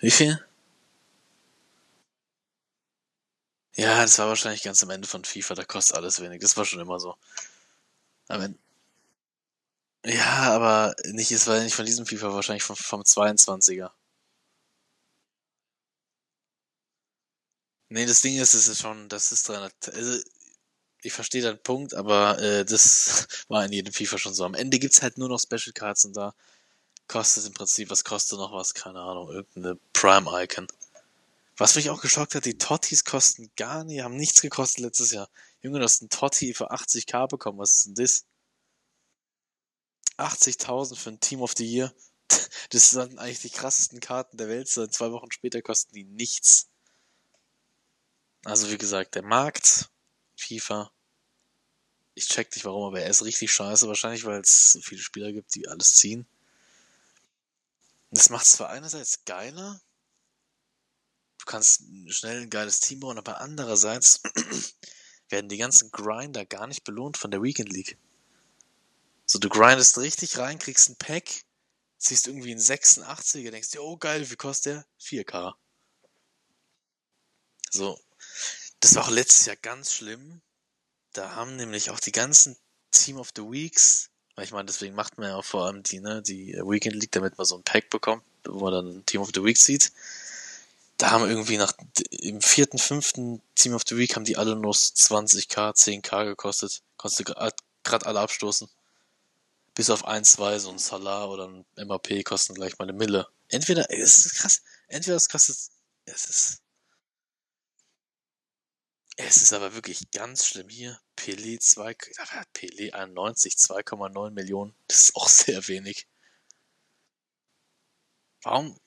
Wie viel? Das war wahrscheinlich ganz am Ende von FIFA, da kostet alles wenig. Das war schon immer so. Am. Ja, aber nicht, es war nicht von diesem FIFA, wahrscheinlich vom, vom 22er. Nee, das Ding ist, es ist schon, das ist 300. Also, ich verstehe deinen Punkt, aber äh, das war in jedem FIFA schon so. Am Ende gibt's halt nur noch Special Cards und da kostet im Prinzip, was kostet noch was? Keine Ahnung, irgendeine Prime-Icon. Was mich auch geschockt hat, die Tottis kosten gar nicht, haben nichts gekostet letztes Jahr. Junge, du hast einen Totti für 80k bekommen, was ist denn das? 80.000 für ein Team of the Year. Das sind eigentlich die krassesten Karten der Welt. So zwei Wochen später kosten die nichts. Also wie gesagt, der Markt, FIFA, ich check nicht warum, aber er ist richtig scheiße. Wahrscheinlich, weil es so viele Spieler gibt, die alles ziehen. Das macht zwar einerseits geiler, du kannst schnell ein geiles Team bauen, aber andererseits werden die ganzen Grinder gar nicht belohnt von der Weekend League. So, du grindest richtig rein, kriegst ein Pack, ziehst irgendwie einen 86er, denkst dir, oh geil, wie kostet der? 4K. So, das war auch letztes Jahr ganz schlimm. Da haben nämlich auch die ganzen Team of the Weeks weil ich meine, deswegen macht man ja auch vor allem die, ne, die Weekend League, damit man so ein Pack bekommt, wo man dann Team of the Week sieht. Da haben irgendwie nach im vierten, fünften Team of the Week haben die alle nur 20k, 10k gekostet. Konntest du gerade alle abstoßen. Bis auf ein, zwei, so ein Salah oder ein MAP kosten gleich mal eine Mille. Entweder, es ist krass, entweder das kostet, es ist, es ist aber wirklich ganz schlimm hier. Pelé 2, Pelé 91, 2,9 Millionen. Das ist auch sehr wenig. Warum?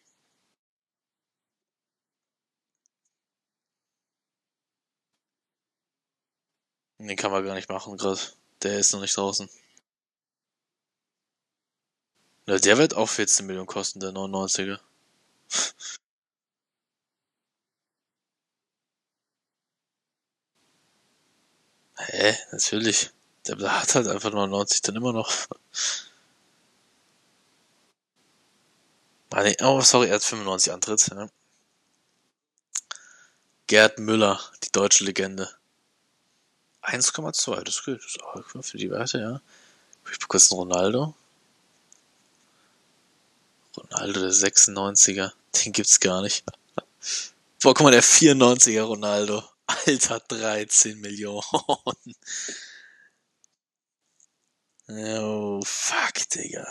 Den kann man gar nicht machen gerade. Der ist noch nicht draußen. Na, der wird auch 14 Millionen kosten, der 99er. Hä? Natürlich. Der hat halt einfach 99 dann immer noch. Ah, nee. Oh, sorry, er hat 95 Antritt. Ja. Gerd Müller, die deutsche Legende. 1,2, das geht. Das ist auch für die Werte, ja. Ich kurz einen Ronaldo. Ronaldo, der 96er. Den gibt's gar nicht. Boah, guck mal, der 94er Ronaldo. Alter, 13 Millionen. Oh, fuck, Digga.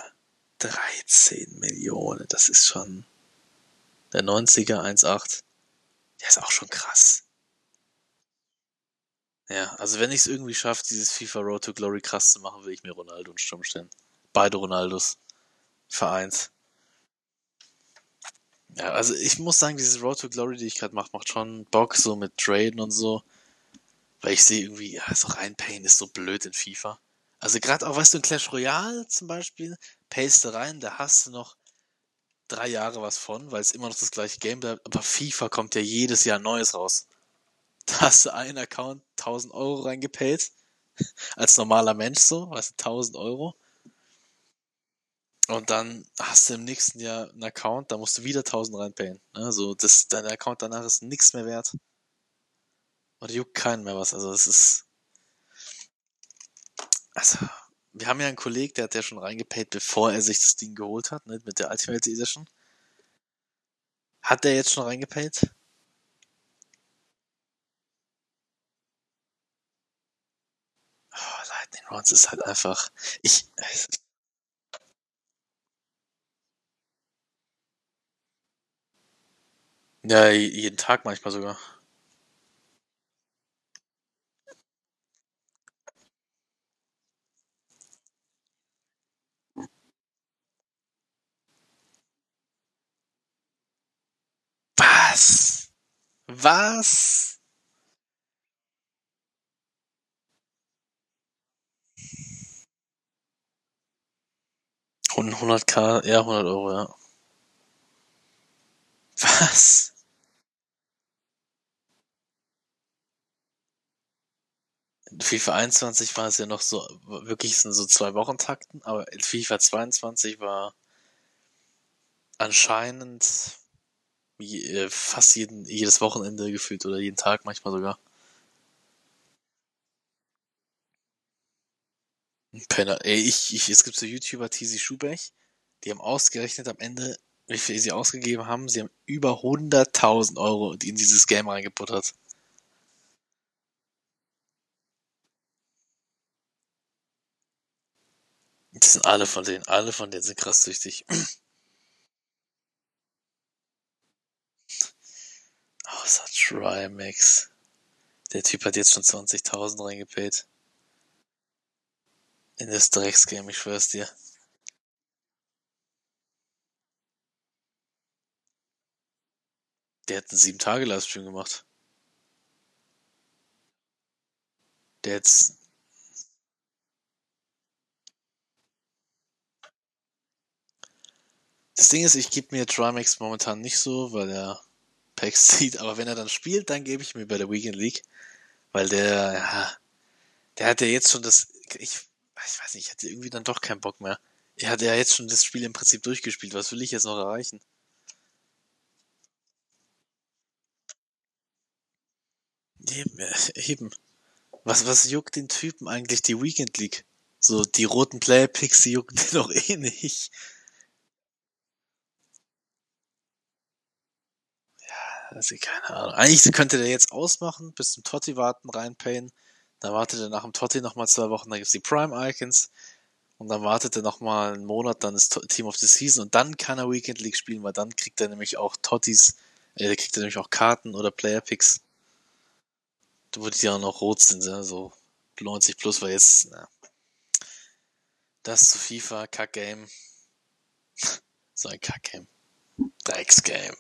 13 Millionen, das ist schon. Der 90er 1,8. Der ist auch schon krass. Ja, also wenn ich es irgendwie schaffe, dieses FIFA Road to Glory krass zu machen, will ich mir Ronaldo und Sturm stellen. Beide Ronaldos. Vereint. Ja, also ich muss sagen, dieses Road to Glory, die ich gerade mache, macht schon Bock, so mit Traden und so. Weil ich sehe irgendwie, ja, so reinpayen ist so blöd in FIFA. Also gerade auch, weißt du, in Clash Royale zum Beispiel, paste rein, da hast du noch drei Jahre was von, weil es immer noch das gleiche Game bleibt. Aber FIFA kommt ja jedes Jahr Neues raus. Hast du einen Account 1000 Euro reingepayt. Als normaler Mensch so, weißt du, 1000 Euro. Und dann hast du im nächsten Jahr einen Account, da musst du wieder 1000 reinpayen. Also das, dein Account danach ist nichts mehr wert. Und juckt keinen mehr was. Also es ist. Also, wir haben ja einen Kollegen, der hat ja schon reingepayt, bevor er sich das Ding geholt hat, ne, mit der Ultimate Edition. Hat der jetzt schon reingepayt? Oh, Lightning Rounds ist halt einfach. Ich. Ja, jeden Tag manchmal sogar. Was? Was? Und 100k, ja, 100 Euro, ja. Was? FIFA 21 war es ja noch so, wirklich in so zwei Wochen Takten, aber FIFA 22 war anscheinend äh, fast jeden, jedes Wochenende gefühlt oder jeden Tag manchmal sogar. Penner. Ey, ich, ich, es gibt so YouTuber, Tizi Schubech, die haben ausgerechnet am Ende, wie viel sie ausgegeben haben. Sie haben über 100.000 Euro in dieses Game reingebuttert. Das sind alle von denen, alle von denen sind krass süchtig. Außer Trimax. Der Typ hat jetzt schon 20.000 reingepayt. In das Drecksgame, ich schwör's dir. Der hat einen 7-Tage-Livestream gemacht. Der jetzt. Das Ding ist, ich gebe mir Trimax momentan nicht so, weil er Packs zieht, aber wenn er dann spielt, dann gebe ich mir bei der Weekend League. Weil der, ja, der hat ja jetzt schon das. Ich, ich weiß nicht, ich hatte irgendwie dann doch keinen Bock mehr. Er hat ja jetzt schon das Spiel im Prinzip durchgespielt. Was will ich jetzt noch erreichen? Eben, eben. Was, was juckt den Typen eigentlich die Weekend League? So, die roten Player Picks, die jucken den doch eh nicht. Ja, also keine Ahnung. Eigentlich könnte der jetzt ausmachen, bis zum Totti warten, reinpayen. Dann wartet er nach dem Totti nochmal zwei Wochen, dann gibt's die Prime Icons. Und dann wartet er nochmal einen Monat, dann ist Team of the Season und dann kann er Weekend League spielen, weil dann kriegt er nämlich auch Tottis, äh, kriegt er nämlich auch Karten oder Player Picks wo die ja noch rot sind, so 90 plus war jetzt, na, das zu FIFA, Kack-Game. so ein Kack-Game. Drecks-Game.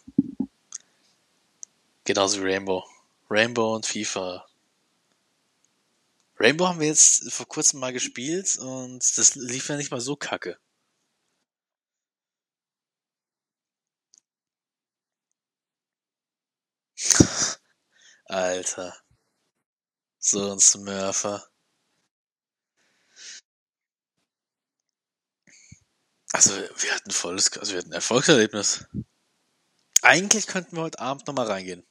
Genauso wie Rainbow. Rainbow und FIFA. Rainbow haben wir jetzt vor kurzem mal gespielt und das lief ja nicht mal so kacke. Alter. So ein Smurfer. Also, wir hatten volles, also wir hatten ein Erfolgserlebnis. Eigentlich könnten wir heute Abend nochmal reingehen.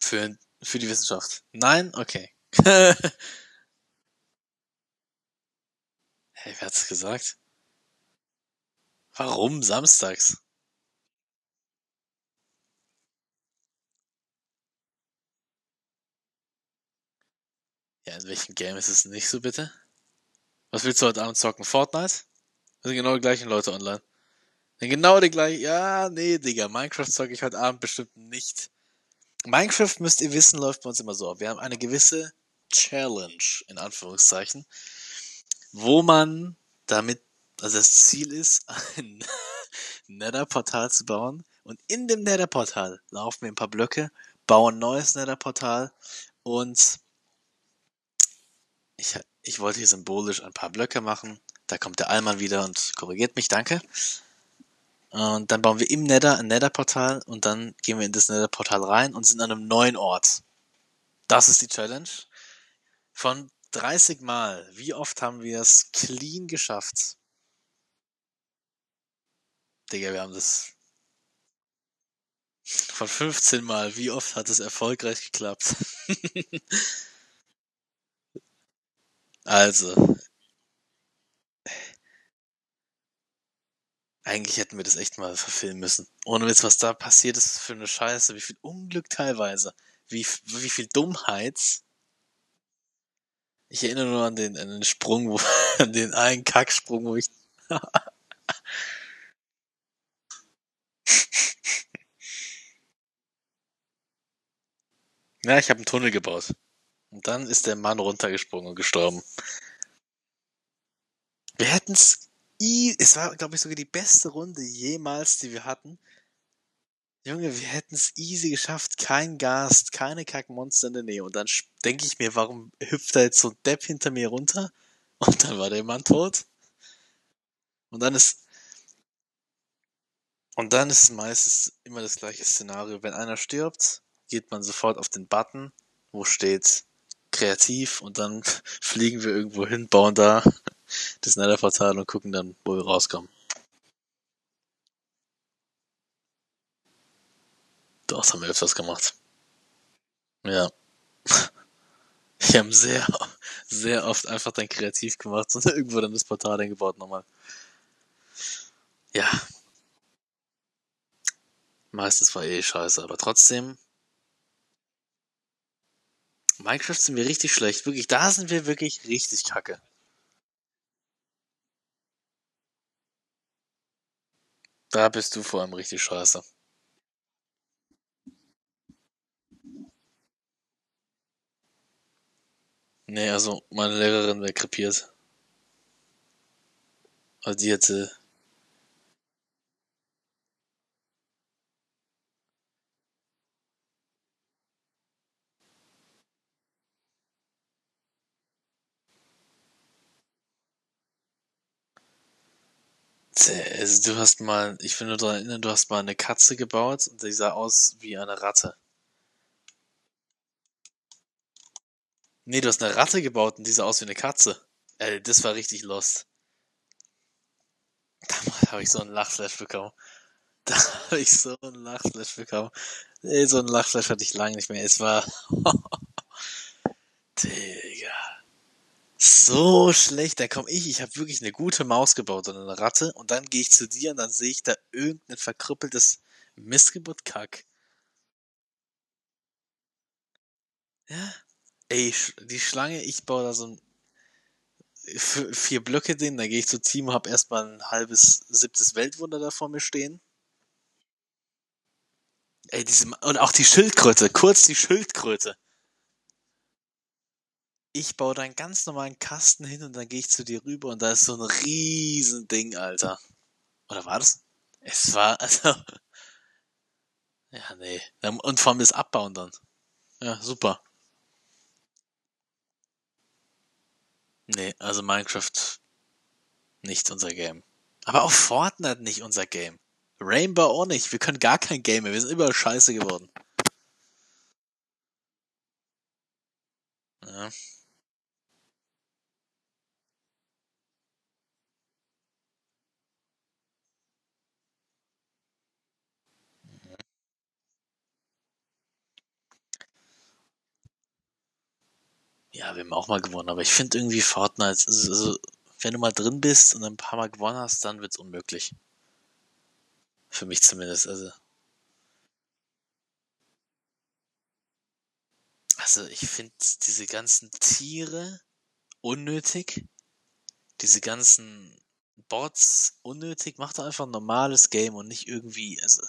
Für, für die Wissenschaft. Nein? Okay. hey, wer hat's gesagt? Warum samstags? Ja, in welchem Game ist es nicht so, bitte? Was willst du heute Abend zocken? Fortnite? Das sind genau die gleichen Leute online. Sind genau die gleichen. Ja, nee, Digga. Minecraft zocke ich heute Abend bestimmt nicht. Minecraft, müsst ihr wissen, läuft bei uns immer so ab. Wir haben eine gewisse Challenge, in Anführungszeichen, wo man damit, also das Ziel ist, ein Nether-Portal zu bauen. Und in dem Nether-Portal laufen wir ein paar Blöcke, bauen ein neues Nether-Portal und ich, ich wollte hier symbolisch ein paar Blöcke machen. Da kommt der Allmann wieder und korrigiert mich, danke. Und dann bauen wir im Nether ein Nether-Portal und dann gehen wir in das Nether-Portal rein und sind an einem neuen Ort. Das ist die Challenge. Von 30 Mal, wie oft haben wir es clean geschafft? Digga, wir haben das. Von 15 Mal, wie oft hat es erfolgreich geklappt? Also. Eigentlich hätten wir das echt mal verfilmen müssen. Ohne Witz, was da passiert ist für eine Scheiße, wie viel Unglück teilweise, wie, wie viel Dummheit. Ich erinnere nur an den, an den Sprung, wo, an den einen Kacksprung, wo ich. ja, ich habe einen Tunnel gebaut. Und dann ist der Mann runtergesprungen und gestorben. Wir hätten's i, es war, glaube ich, sogar die beste Runde jemals, die wir hatten. Junge, wir hätten's easy geschafft. Kein Gast, keine Kackmonster in der Nähe. Und dann denke ich mir, warum hüpft da jetzt so ein Depp hinter mir runter? Und dann war der Mann tot. Und dann ist, und dann ist es meistens immer das gleiche Szenario. Wenn einer stirbt, geht man sofort auf den Button, wo steht kreativ und dann fliegen wir irgendwo hin, bauen da das Nether-Portal und gucken dann, wo wir rauskommen. Das haben wir öfters gemacht. Ja. Wir haben sehr, sehr oft einfach dann kreativ gemacht und irgendwo dann das Portal eingebaut nochmal. Ja. Meistens war eh scheiße, aber trotzdem Minecraft sind wir richtig schlecht. Wirklich, da sind wir wirklich richtig kacke. Da bist du vor allem richtig scheiße. Nee, also meine Lehrerin wäre krepiert. Also die hätte Also du hast mal, ich will nur daran erinnern, du hast mal eine Katze gebaut und die sah aus wie eine Ratte. Nee, du hast eine Ratte gebaut und die sah aus wie eine Katze. Ey, das war richtig lost. Damals habe ich so einen Lachflash bekommen. Da habe ich so einen Lachflash bekommen. Ey, so einen Lachflash hatte ich lange nicht mehr. Es war... Digga so schlecht. Da komme ich, ich habe wirklich eine gute Maus gebaut und eine Ratte und dann gehe ich zu dir und dann sehe ich da irgendein verkrüppeltes Missgeburt-Kack. Ja. Ey, die Schlange, ich baue da so ein vier Blöcke drin, dann gehe ich zu Timo, hab erstmal ein halbes, siebtes Weltwunder da vor mir stehen. Ey, diese, und auch die Schildkröte, kurz die Schildkröte. ich baue da einen ganz normalen Kasten hin und dann gehe ich zu dir rüber und da ist so ein riesen Ding, Alter. Oder war das? Es war, also. Ja, nee. Und vor allem das Abbauen dann. Ja, super. Nee, also Minecraft nicht unser Game. Aber auch Fortnite nicht unser Game. Rainbow auch nicht. Wir können gar kein Game mehr. Wir sind überall scheiße geworden. Ja. Ja, wir haben auch mal gewonnen, aber ich finde irgendwie Fortnite, also, also, wenn du mal drin bist und ein paar Mal gewonnen hast, dann wird's unmöglich. Für mich zumindest, also. Also, ich finde diese ganzen Tiere unnötig. Diese ganzen Bots unnötig. Mach doch einfach ein normales Game und nicht irgendwie, also.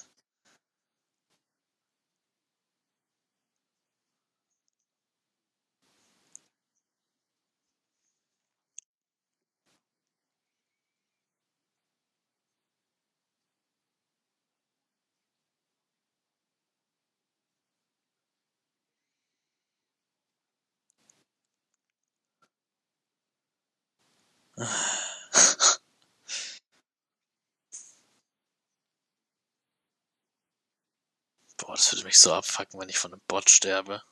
Boah, das würde mich so abfacken, wenn ich von einem Bot sterbe.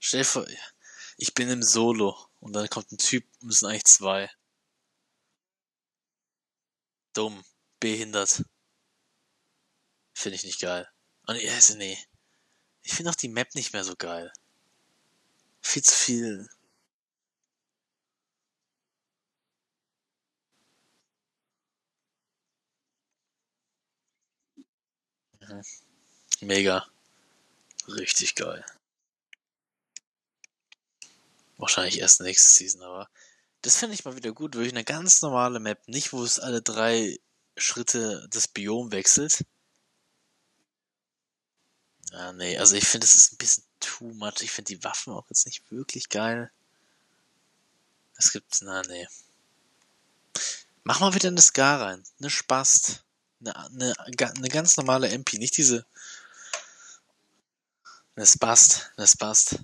Stell dir vor, ich bin im Solo und dann kommt ein Typ, müssen eigentlich zwei. Dumm, behindert. Finde ich nicht geil. Und also nee. Ich finde auch die Map nicht mehr so geil. Viel zu viel. Mega. Richtig geil. Wahrscheinlich erst nächste Season, aber das finde ich mal wieder gut. Wirklich eine ganz normale Map. Nicht, wo es alle drei Schritte das Biom wechselt. Ja, nee, also ich finde, es ist ein bisschen too much. Ich finde die Waffen auch jetzt nicht wirklich geil. Es gibt, na, nee. Mach mal wieder eine Scar rein. Eine Spast. Eine, eine, eine ganz normale MP. Nicht diese. Eine Spast. Eine Spast.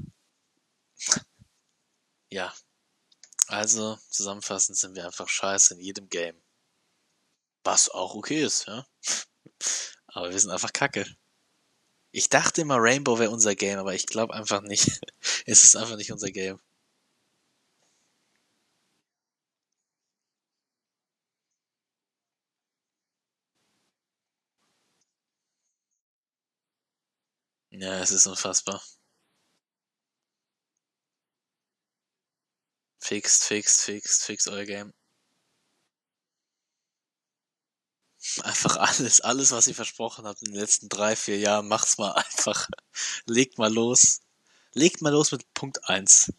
Ja. Also, zusammenfassend sind wir einfach scheiße in jedem Game. Was auch okay ist, ja. Aber wir sind einfach kacke. Ich dachte immer, Rainbow wäre unser Game, aber ich glaube einfach nicht. es ist einfach nicht unser Game. Ja, es ist unfassbar. Fixt, fixt, fixt, fixt euer Game. Einfach alles, alles, was ihr versprochen habt in den letzten drei, vier Jahren, macht's mal einfach. Legt mal los. Legt mal los mit Punkt 1.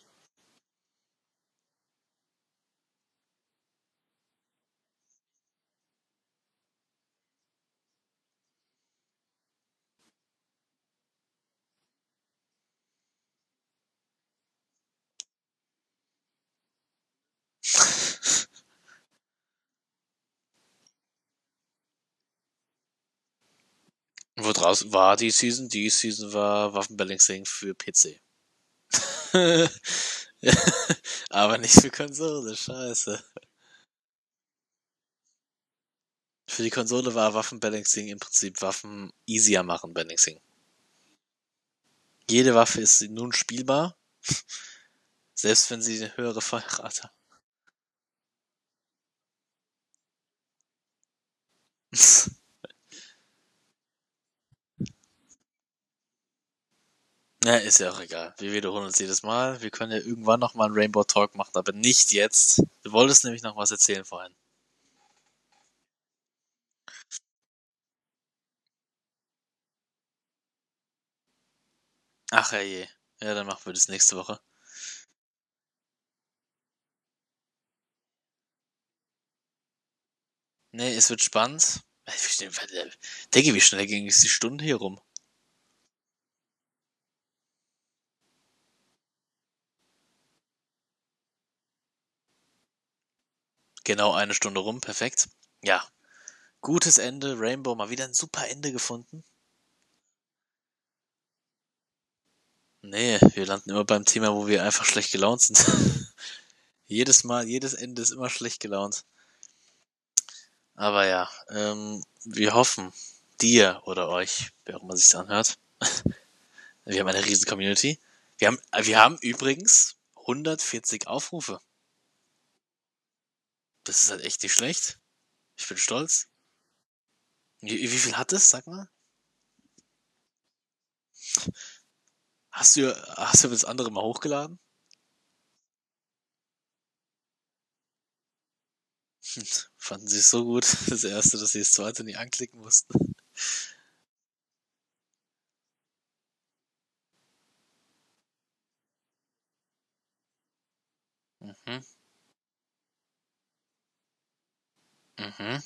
Wo draußen war die Season? Die Season war Waffenbalancing für PC. Aber nicht für Konsole, scheiße. Für die Konsole war Waffenbalancing im Prinzip Waffen easier machen Balancing. Jede Waffe ist nun spielbar, selbst wenn sie eine höhere Feuerrate hat. Ja, ist ja auch egal. Wir wiederholen uns jedes Mal. Wir können ja irgendwann noch mal einen Rainbow Talk machen, aber nicht jetzt. Du wolltest nämlich noch was erzählen vorhin. Ach je. Ja, dann machen wir das nächste Woche. Nee, es wird spannend. Denke, wie schnell ging es die Stunde hier rum? Genau eine Stunde rum, perfekt. Ja. Gutes Ende, Rainbow mal wieder ein super Ende gefunden. Nee, wir landen immer beim Thema, wo wir einfach schlecht gelaunt sind. jedes Mal, jedes Ende ist immer schlecht gelaunt. Aber ja, ähm, wir hoffen, dir oder euch, wer auch immer sich anhört, wir haben eine riesen Community. Wir haben, wir haben übrigens 140 Aufrufe. Das ist halt echt nicht schlecht. Ich bin stolz. Wie, wie viel hat es, sag mal? Hast du, hast du das andere mal hochgeladen? Fanden sie es so gut, das erste, dass sie das zweite nie anklicken mussten. Mhm. Mhm.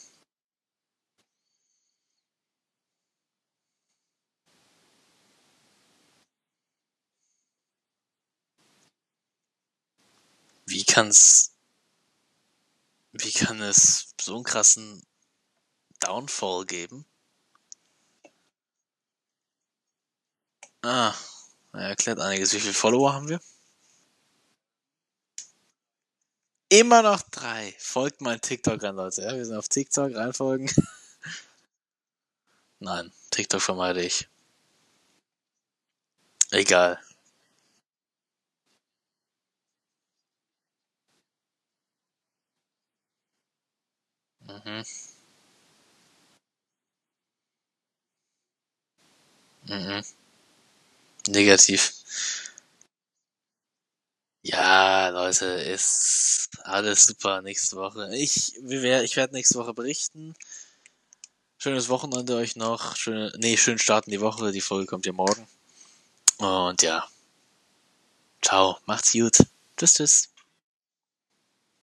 Wie kann's, wie kann es so einen krassen Downfall geben? Ah, er erklärt einiges. Wie viele Follower haben wir? Immer noch drei. Folgt mein TikTok an, Leute. Ja, wir sind auf TikTok, reinfolgen. Nein, TikTok vermeide ich. Egal. Mhm. Mhm. Negativ. Ja, Leute, ist alles super nächste Woche. Ich, ich werde nächste Woche berichten. Schönes Wochenende euch noch. Schöne, nee, schönen Start in die Woche. Die Folge kommt ja morgen. Und ja. Ciao. Macht's gut. Tschüss, tschüss.